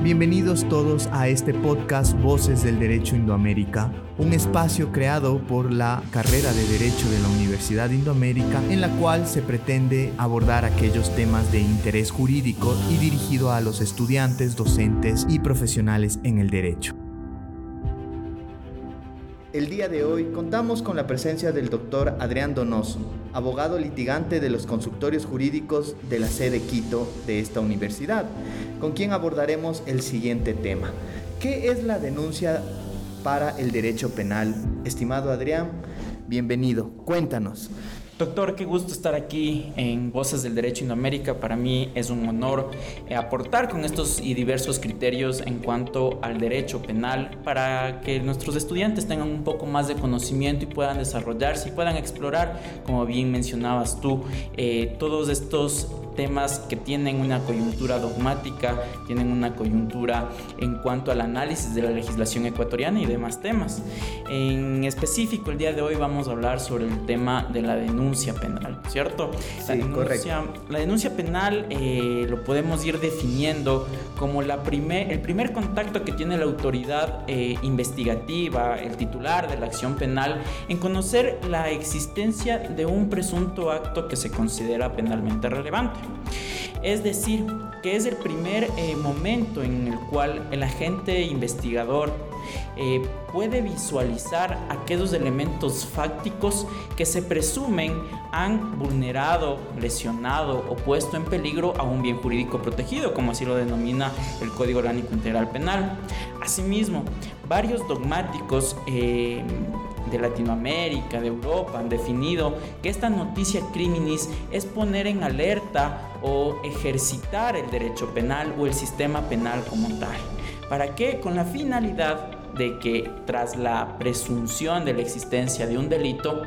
Bienvenidos todos a este podcast Voces del Derecho Indoamérica, un espacio creado por la carrera de Derecho de la Universidad Indoamérica en la cual se pretende abordar aquellos temas de interés jurídico y dirigido a los estudiantes, docentes y profesionales en el derecho. El día de hoy contamos con la presencia del doctor Adrián Donoso, abogado litigante de los consultorios jurídicos de la sede Quito de esta universidad, con quien abordaremos el siguiente tema. ¿Qué es la denuncia para el derecho penal? Estimado Adrián, bienvenido. Cuéntanos. Doctor, qué gusto estar aquí en Voces del Derecho Indoamérica. Para mí es un honor eh, aportar con estos y diversos criterios en cuanto al derecho penal para que nuestros estudiantes tengan un poco más de conocimiento y puedan desarrollarse y puedan explorar, como bien mencionabas tú, eh, todos estos temas que tienen una coyuntura dogmática, tienen una coyuntura en cuanto al análisis de la legislación ecuatoriana y demás temas. En específico, el día de hoy vamos a hablar sobre el tema de la denuncia penal, ¿cierto? la, denuncia, la denuncia penal eh, lo podemos ir definiendo como la primer, el primer contacto que tiene la autoridad eh, investigativa, el titular de la acción penal, en conocer la existencia de un presunto acto que se considera penalmente relevante. Es decir, que es el primer eh, momento en el cual el agente investigador eh, puede visualizar aquellos elementos fácticos que se presumen han vulnerado, lesionado o puesto en peligro a un bien jurídico protegido, como así lo denomina el Código Orgánico Integral Penal. Asimismo, varios dogmáticos eh, de Latinoamérica, de Europa, han definido que esta noticia criminis es poner en alerta o ejercitar el derecho penal o el sistema penal como tal. ¿Para qué? Con la finalidad de que tras la presunción de la existencia de un delito,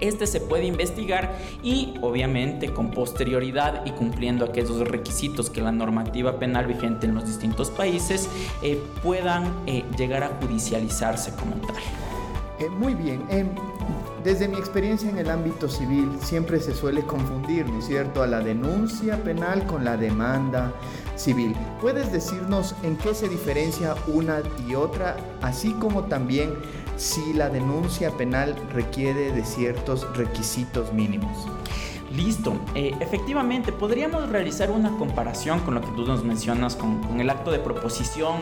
este se puede investigar y obviamente con posterioridad y cumpliendo aquellos requisitos que la normativa penal vigente en los distintos países eh, puedan eh, llegar a judicializarse como tal. Eh, muy bien. Em, desde mi experiencia en el ámbito civil siempre se suele confundir, ¿no es cierto?, a la denuncia penal con la demanda civil. ¿Puedes decirnos en qué se diferencia una y otra, así como también si la denuncia penal requiere de ciertos requisitos mínimos? Listo, eh, efectivamente podríamos realizar una comparación con lo que tú nos mencionas con, el acto de proposición,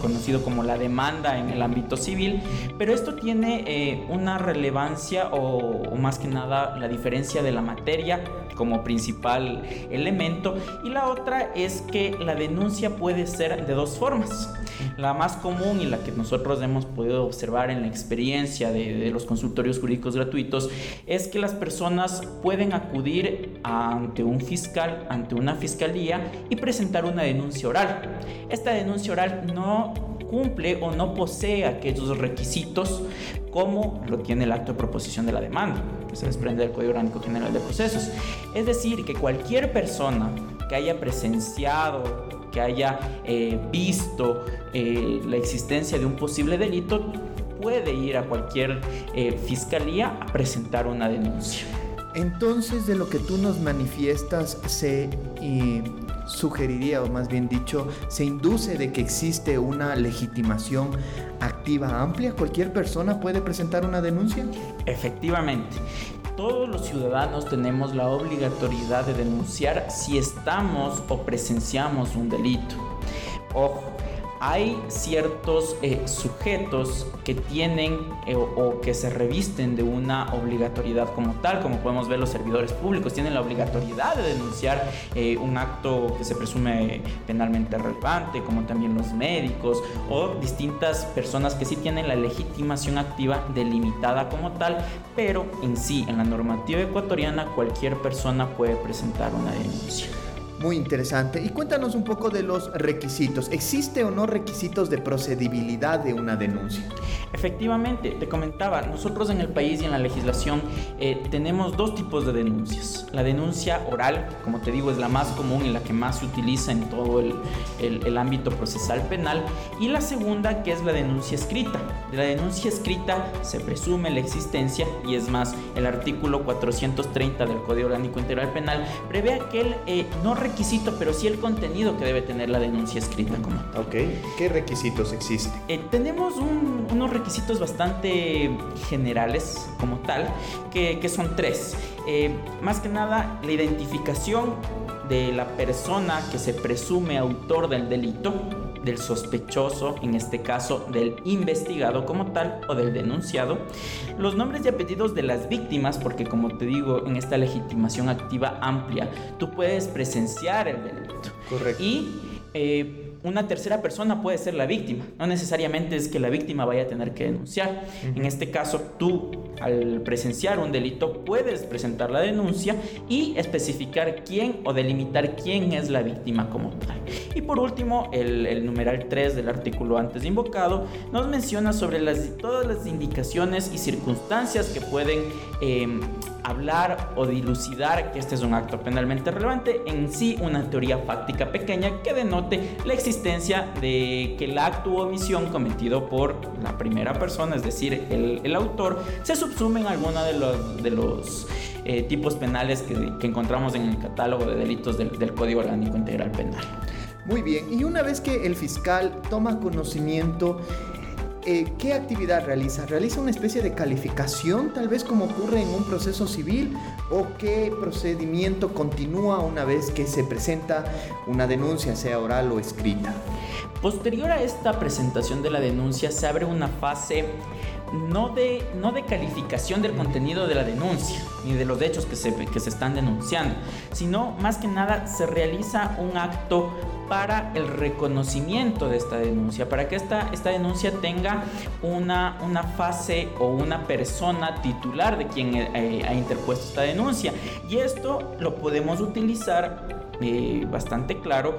conocido como la demanda en el ámbito civil, pero esto tiene eh, una relevancia o, más que nada la diferencia de la materia como principal elemento y la otra es que la denuncia puede ser de dos formas. La más común y la que nosotros hemos podido observar en la experiencia de, de los consultorios jurídicos gratuitos es que las personas pueden acudir ante un fiscal, ante una fiscalía y presentar una denuncia oral. Esta denuncia oral no cumple o no posee aquellos requisitos como lo tiene el acto de proposición de la demanda, se desprende del Código Orgánico General de Procesos. Es decir, que cualquier persona que haya presenciado, que haya eh, visto eh, la existencia de un posible delito, puede ir a cualquier eh, fiscalía a presentar una denuncia. Entonces, de lo que tú nos manifiestas, se sugeriría, o más bien dicho, se induce de que existe una legitimación activa amplia. ¿Cualquier persona puede presentar una denuncia? Efectivamente. Todos los ciudadanos tenemos la obligatoriedad de denunciar si estamos o presenciamos un delito. Ojo, hay ciertos eh, sujetos que tienen eh, o, que se revisten de una obligatoriedad como tal, como podemos ver los servidores públicos, tienen la obligatoriedad de denunciar eh, un acto que se presume penalmente relevante, como también los médicos o distintas personas que sí tienen la legitimación activa delimitada como tal, pero en sí, en la normativa ecuatoriana, cualquier persona puede presentar una denuncia. Muy interesante. Y cuéntanos un poco de los requisitos. ¿Existe o no requisitos de procedibilidad de una denuncia? Efectivamente, te comentaba, nosotros en el país y en la legislación eh, tenemos dos tipos de denuncias. La denuncia oral, como te digo, es la más común y la que más se utiliza en todo el, el, ámbito procesal penal. Y la segunda, que es la denuncia escrita. De la denuncia escrita se presume la existencia y es más, el artículo 430 del Código Orgánico Integral Penal prevé aquel eh, no requisito requisito, pero sí el contenido que debe tener la denuncia escrita como tal. Ok, ¿qué requisitos existen? Eh, tenemos unos requisitos bastante generales como tal, que, son tres. Eh, más que nada, la identificación de la persona que se presume autor del delito del sospechoso, en este caso del investigado como tal o del denunciado, los nombres y apellidos de las víctimas, porque como te digo, en esta legitimación activa amplia, tú puedes presenciar el delito. Correcto. Y eh, una tercera persona puede ser la víctima. No necesariamente es que la víctima vaya a tener que denunciar. En este caso, tú, al presenciar un delito, puedes presentar la denuncia y especificar quién o delimitar quién es la víctima como tal. Y por último, el, numeral 3 del artículo antes invocado nos menciona sobre las, todas las indicaciones y circunstancias que pueden em, hablar o dilucidar que este es un acto penalmente relevante, en sí una teoría fáctica pequeña que denote la existencia de que el acto o omisión cometido por la primera persona, es decir, el, autor, se subsume en alguno de los, de los eh, tipos penales que, encontramos en el catálogo de delitos del, del Código Orgánico Integral Penal. Muy bien, y una vez que el fiscal toma conocimiento eh, ¿qué actividad realiza? ¿Realiza una especie de calificación, tal vez como ocurre en un proceso civil? ¿O qué procedimiento continúa una vez que se presenta una denuncia, sea oral o escrita? Posterior a esta presentación de la denuncia se abre una fase no de, no de calificación del contenido de la denuncia ni de los hechos que se, que se están denunciando, sino más que nada se realiza un acto para el reconocimiento de esta denuncia, para que esta, esta denuncia tenga una, una fase o una persona titular de quien eh, ha interpuesto esta denuncia. Y esto lo podemos utilizar eh, bastante claro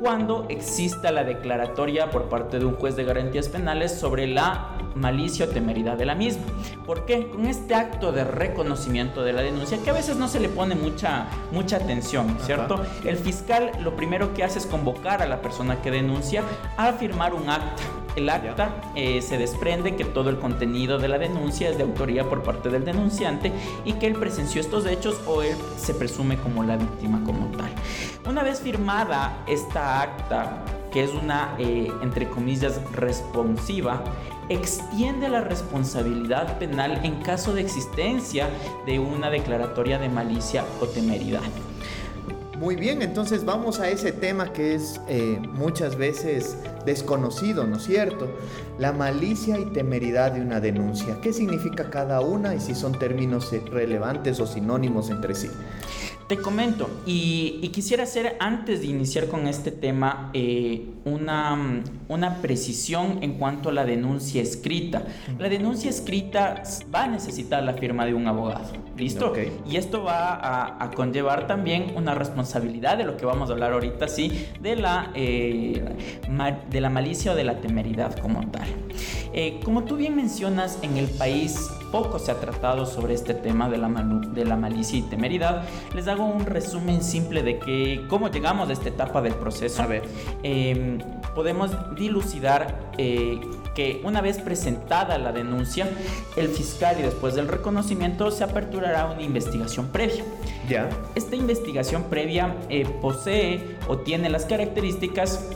cuando exista la declaratoria por parte de un juez de garantías penales sobre la malicia o temeridad de la misma. ¿Por qué? Con este acto de reconocimiento de la denuncia, que a veces no se le pone mucha, mucha atención, ¿cierto? El fiscal lo primero que hace es convocar a la persona que denuncia a firmar un acta el acta eh, se desprende que todo el contenido de la denuncia es de autoría por parte del denunciante y que él presenció estos hechos o él se presume como la víctima como tal. Una vez firmada esta acta, que es una, eh, entre comillas, responsiva, extiende la responsabilidad penal en caso de existencia de una declaratoria de malicia o temeridad. Muy bien, entonces vamos a ese tema que es eh, muchas veces desconocido, ¿no es cierto? La malicia y temeridad de una denuncia. ¿Qué significa cada una y si son términos relevantes o sinónimos entre sí? Te comento, y, quisiera hacer antes de iniciar con este tema eh, una, una precisión en cuanto a la denuncia escrita. La denuncia escrita va a necesitar la firma de un abogado, ¿listo? Y esto va a, conllevar también una responsabilidad de lo que vamos a hablar ahorita, sí, de la, eh, de la malicia o de la temeridad como tal. Eh, como tú bien mencionas, en el país poco se ha tratado sobre este tema de la, de la malicia y temeridad. Les hago un resumen simple de que cómo llegamos a esta etapa del proceso. A ver. Em, podemos dilucidar eh, que una vez presentada la denuncia, el fiscal y después del reconocimiento se aperturará una investigación previa. Ya. Esta investigación previa eh, posee o tiene las características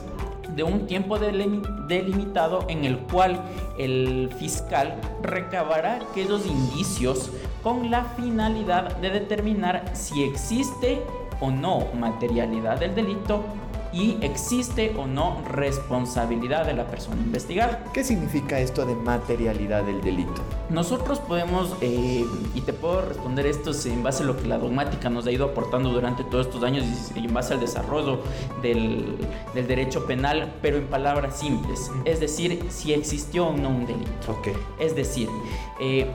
de un tiempo delimitado en el cual el fiscal recabará aquellos indicios con la finalidad de determinar si existe o no materialidad del delito y existe o no responsabilidad de la persona investigada. ¿Qué significa esto de materialidad del delito? Nosotros podemos, eh, y te puedo responder esto en base a lo que la dogmática nos ha ido aportando durante todos estos años y en base al desarrollo del, del derecho penal, pero en palabras simples. Es decir, si existió o no un delito. Okay. Es decir, eh,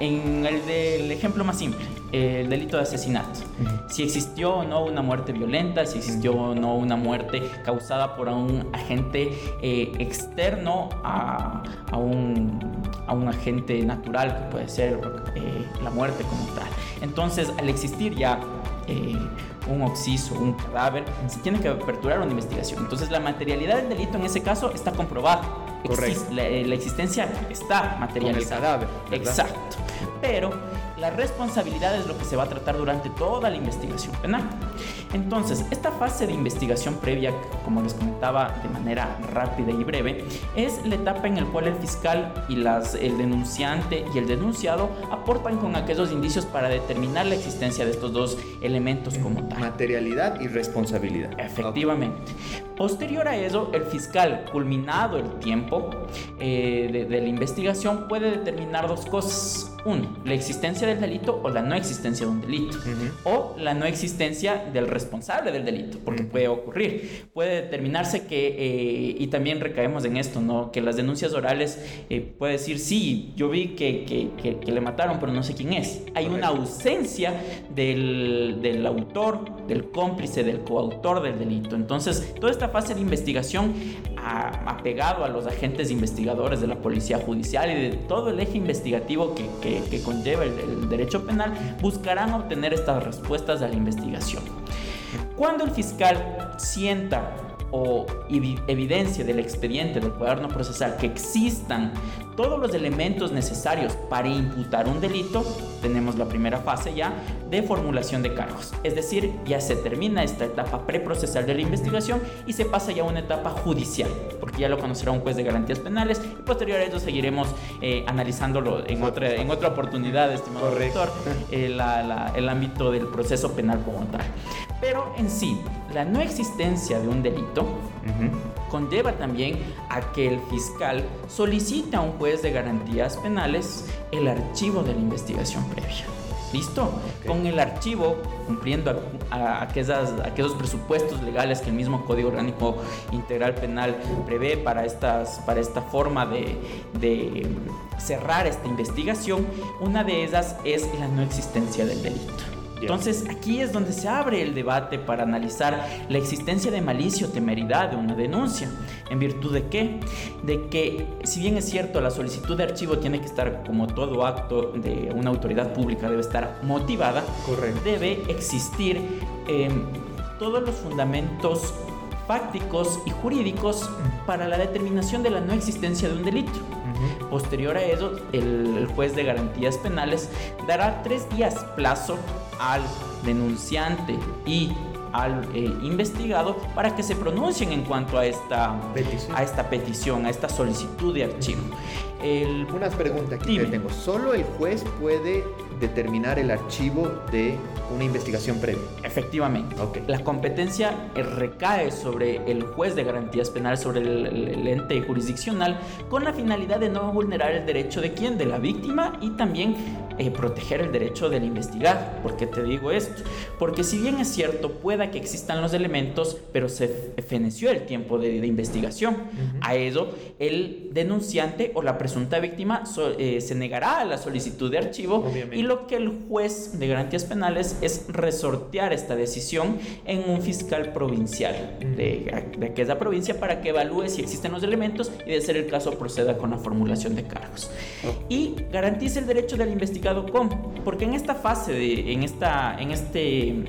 en el del ejemplo más simple, el delito de asesinato. Si existió o no una muerte violenta, si existió o no una muerte causada por un agente eh, externo a, a, un, a, un, agente natural, que puede ser eh, la muerte como tal. Entonces, al existir ya eh, un occiso, un cadáver, se tiene que aperturar una investigación. Entonces, la materialidad del delito en ese caso está comprobada. Correcto. la, la, existencia está materializada. el cadáver. Exacto. Pero la responsabilidad es lo que se va a tratar durante toda la investigación penal. Entonces, esta fase de investigación previa, como les comentaba de manera rápida y breve, es la etapa en la cual el fiscal y las, el denunciante y el denunciado aportan con aquellos indicios para determinar la existencia de estos dos elementos como tal. Materialidad y responsabilidad. Efectivamente. Posterior a eso, el fiscal, culminado el tiempo eh, de, de la investigación, puede determinar dos cosas. Uno, la existencia del delito o la no existencia de un delito. O la no existencia del responsable del delito, porque puede ocurrir. Puede determinarse que, eh, y también recaemos en esto, ¿no? Que las denuncias orales eh, puede decir, sí, yo vi que, que, que, le mataron, pero no sé quién es. Hay una ausencia del, del autor, del cómplice, del coautor del delito. Entonces, toda esta fase de investigación apegado a los agentes investigadores de la policía judicial y de todo el eje investigativo que, que, que conlleva el, el, derecho penal, buscarán obtener estas respuestas a la investigación. Cuando el fiscal sienta o evidencia del expediente del cuaderno procesal que existan todos los elementos necesarios para imputar un delito, tenemos la primera fase ya de formulación de cargos. Es decir, ya se termina esta etapa preprocesal de la investigación y se pasa ya a una etapa judicial, porque ya lo conocerá un juez de garantías penales y posterior a ello seguiremos eh, analizándolo en otra, en otra oportunidad, estimado doctor, eh, la, la, el ámbito del proceso penal como tal. Pero en sí, la no existencia de un delito uh -huh. conlleva también a que el fiscal solicite a un juez de garantías penales el archivo de la investigación previa. ¿Listo? Okay. Con el archivo, cumpliendo a, a, aquellas, aquellos presupuestos legales que el mismo Código Orgánico Integral Penal prevé para, estas, para esta forma de, de cerrar esta investigación, una de ellas es la no existencia del delito. Entonces aquí es donde se abre el debate para analizar la existencia de malicia o temeridad de una denuncia. ¿En virtud de qué? De que si bien es cierto la solicitud de archivo tiene que estar como todo acto de una autoridad pública debe estar motivada, Correcto. debe existir eh, todos los fundamentos fácticos y jurídicos para la determinación de la no existencia de un delito. Uh -huh. Posterior a eso, el, el, juez de garantías penales dará tres días plazo al denunciante y al eh, investigado para que se pronuncien en cuanto a esta petición, a esta, petición, a esta solicitud de archivo. El, Unas preguntas que te tengo. ¿Solo el juez puede determinar el archivo de una investigación previa? Efectivamente. Okay. La competencia recae sobre el juez de garantías penales, sobre el, el, el, ente jurisdiccional, con la finalidad de no vulnerar el derecho de quién? De la víctima y también eh, proteger el derecho del investigado. ¿Por qué te digo esto? Porque si bien es cierto, pueda que existan los elementos, pero se feneció el tiempo de, de investigación. Uh -huh. A eso, el denunciante o la presunta víctima so, eh, se negará a la solicitud de archivo Obviamente. y lo que el juez de garantías penales es resortear esta decisión en un fiscal provincial uh -huh. de, de aquella provincia para que evalúe si existen los elementos y de ser el caso proceda con la formulación de cargos. Oh. Y garantice el derecho del Porque en esta fase, de, en, esta, en este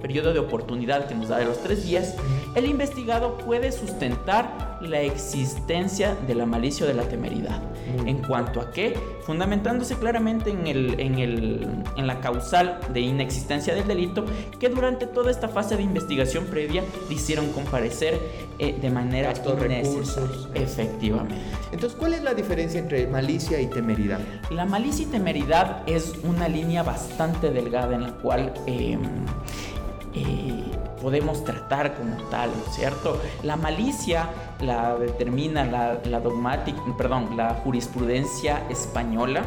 periodo de oportunidad que nos da de los tres días, el investigado puede sustentar la existencia de la malicia o de la temeridad. ¿En cuanto a qué? Fundamentándose claramente en, el, en, el, en la causal de inexistencia del delito, que durante toda esta fase de investigación previa le hicieron comparecer eh, de manera innecesaria. Efectivamente. Entonces, ¿cuál es la diferencia entre malicia y temeridad? La malicia y temeridad es una línea bastante delgada en la cual... Eh, eh, podemos tratar como tal, ¿cierto? La malicia la determina la, dogmática, perdón, la jurisprudencia española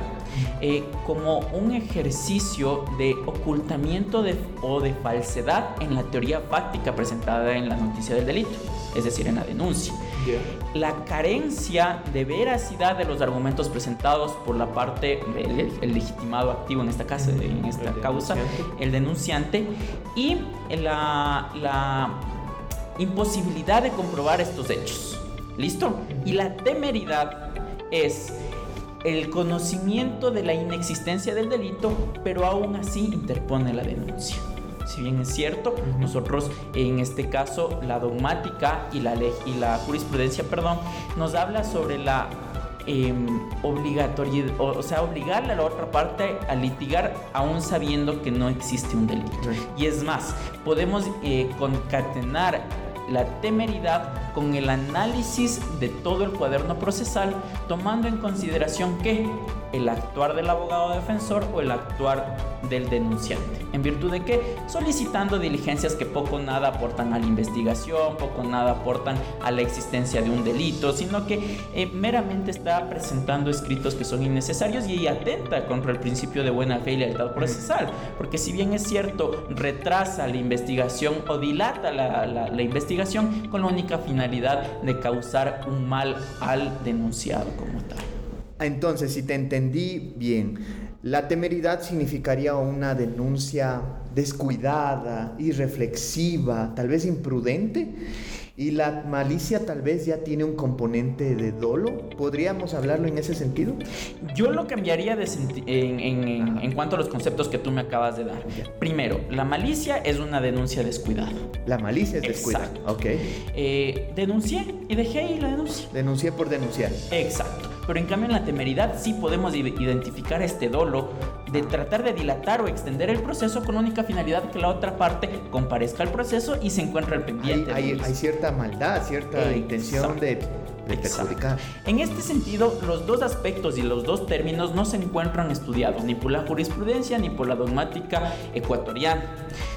eh, como un ejercicio de ocultamiento de, o de falsedad en la teoría fáctica presentada en la noticia del delito, es decir, en la denuncia. Yeah. La carencia de veracidad de los argumentos presentados por la parte, el, el legitimado activo en esta, casa, en esta el causa, denunciante. el denunciante, y la, la imposibilidad de comprobar estos hechos. ¿Listo? Y la temeridad es el conocimiento de la inexistencia del delito, pero aún así interpone la denuncia. Si bien es cierto, uh -huh. nosotros en este caso la dogmática y la, y la jurisprudencia, perdón, nos habla sobre la em, obligatoriedad, o, sea, obligarle a la otra parte a litigar aún sabiendo que no existe un delito. Y es más, podemos eh, concatenar la temeridad con el análisis de todo el cuaderno procesal, tomando en consideración que el actuar del abogado defensor o el actuar del denunciante. ¿En virtud de qué? Solicitando diligencias que poco nada aportan a la investigación, poco nada aportan a la existencia de un delito, sino que eh, meramente está presentando escritos que son innecesarios y atenta contra el principio de buena fe y lealtad procesal. Porque si bien es cierto, retrasa la investigación o dilata la, la investigación con la única finalidad de causar un mal al denunciado como tal. Entonces, si te entendí bien, la temeridad significaría una denuncia descuidada, irreflexiva, tal vez imprudente. Y la malicia tal vez ya tiene un componente de dolo. ¿Podríamos hablarlo en ese sentido? Yo lo cambiaría de en, cuanto a los conceptos que tú me acabas de dar. Primero, la malicia es una denuncia descuidada. La malicia es descuidada. Ok. Eh, denuncié y dejé ahí la denuncia. Denuncié por denunciar. Exacto. Pero en cambio en la temeridad sí podemos identificar este dolo de tratar de dilatar o extender el proceso con única finalidad que la otra parte comparezca al proceso y se encuentre al pendiente. Hay, cierta maldad, cierta intención de. En este sentido, los dos aspectos y los dos términos no se encuentran estudiados ni por la jurisprudencia ni por la dogmática ecuatoriana.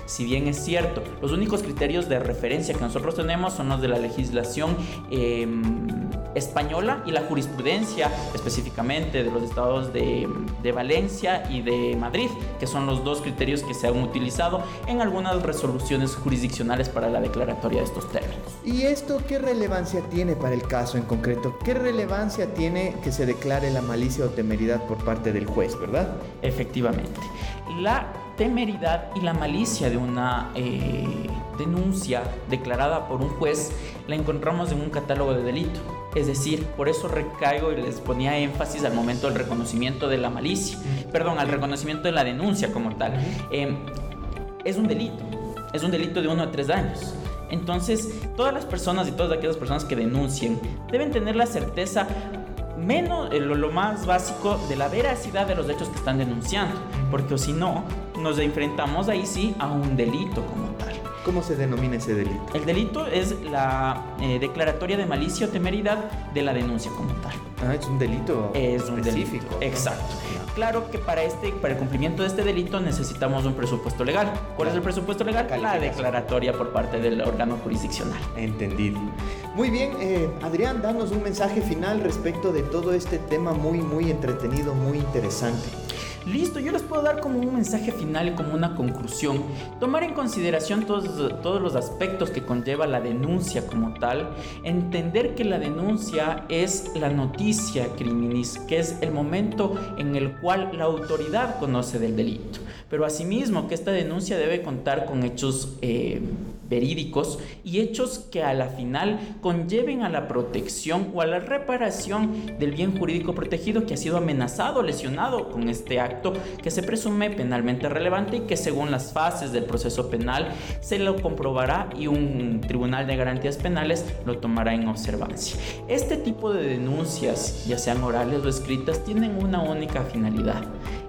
Si bien es cierto, los únicos criterios de referencia que nosotros tenemos son los de la legislación em, española y la jurisprudencia específicamente de los estados de, de, Valencia y de Madrid, que son los dos criterios que se han utilizado en algunas resoluciones jurisdiccionales para la declaratoria de estos términos. ¿Y esto qué relevancia tiene para el caso en concreto? ¿Qué relevancia tiene que se declare la malicia o temeridad por parte del juez, verdad? Efectivamente. La temeridad y la malicia de una eh, denuncia declarada por un juez la encontramos en un catálogo de delito. Es decir, por eso recaigo y les ponía énfasis al momento del reconocimiento de la malicia, perdón, al reconocimiento de la denuncia como tal. Em, es un delito, es un delito de uno a tres años. Entonces, todas las personas y todas aquellas personas que denuncien deben tener la certeza menos eh, lo, más básico de la veracidad de los hechos que están denunciando, porque si no, nos enfrentamos ahí sí a un delito como tal. ¿Cómo se denomina ese delito? El delito es la eh, declaratoria de malicia o temeridad de la denuncia como tal. Ah, es un delito es un específico. Exacto. Claro que para este, para el cumplimiento de este delito necesitamos un presupuesto legal. ¿Cuál es el presupuesto legal? La declaratoria por parte del órgano jurisdiccional. Entendido. Muy bien, eh, Adrián, danos un mensaje final respecto de todo este tema muy, muy entretenido, muy interesante. Listo, yo les puedo dar como un mensaje final como una conclusión. Tomar en consideración todos, todos los aspectos que conlleva la denuncia como tal. Entender que la denuncia es la noticia criminis, que es el momento en el cual la autoridad conoce del delito. Pero asimismo que esta denuncia debe contar con hechos eh, verídicos y hechos que a la final conlleven a la protección o a la reparación del bien jurídico protegido que ha sido amenazado o lesionado con este acto que se presume penalmente relevante y que según las fases del proceso penal se lo comprobará y un tribunal de garantías penales lo tomará en observancia. Este tipo de denuncias, ya sean orales o escritas, tienen una única finalidad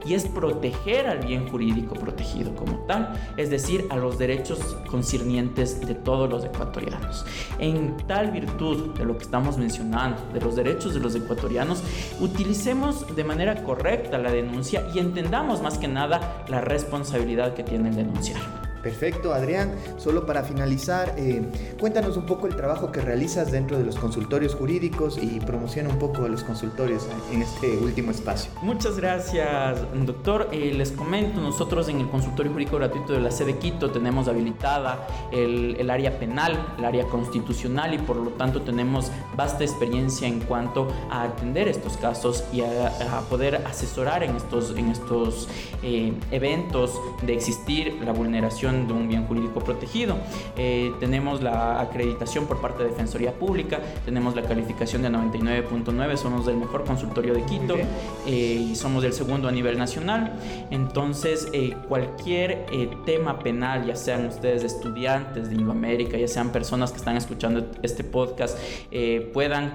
y es proteger al bien jurídico protegido como tal, es decir, a los derechos concernientes de todos los ecuatorianos. En tal virtud de lo que estamos mencionando, de los derechos de los ecuatorianos, utilicemos de manera correcta la denuncia y entendamos más que nada la responsabilidad que tiene el denunciar. Perfecto, Adrián. Solo para finalizar, eh, cuéntanos un poco el trabajo que realizas dentro de los consultorios jurídicos y promociona un poco los consultorios en este último espacio. Muchas gracias, doctor. Eh, les comento, nosotros en el consultorio jurídico gratuito de la sede Quito tenemos habilitada el, área penal, el área constitucional y por lo tanto tenemos vasta experiencia en cuanto a atender estos casos y a, poder asesorar en estos, en estos eh, eventos de existir la vulneración de un bien jurídico protegido. Eh, tenemos la acreditación por parte de Defensoría Pública, tenemos la calificación de 99.9, somos del mejor consultorio de Quito eh, y somos del segundo a nivel nacional. Entonces, eh, cualquier tema penal, ya sean ustedes estudiantes de Indoamérica, ya sean personas que están escuchando este podcast, puedan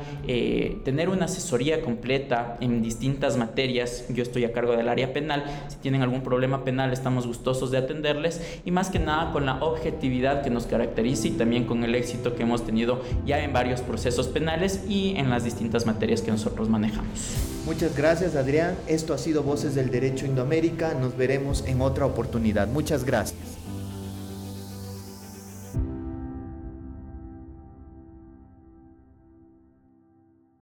tener una asesoría completa en distintas materias. Yo estoy a cargo del área penal. Si tienen algún problema penal, estamos gustosos de atenderles y que nada con la objetividad que nos caracteriza y también con el éxito que hemos tenido ya en varios procesos penales y en las distintas materias que nosotros manejamos. Muchas gracias Adrián. Esto ha sido Voces del Derecho Indoamérica. Nos veremos en otra oportunidad. Muchas gracias.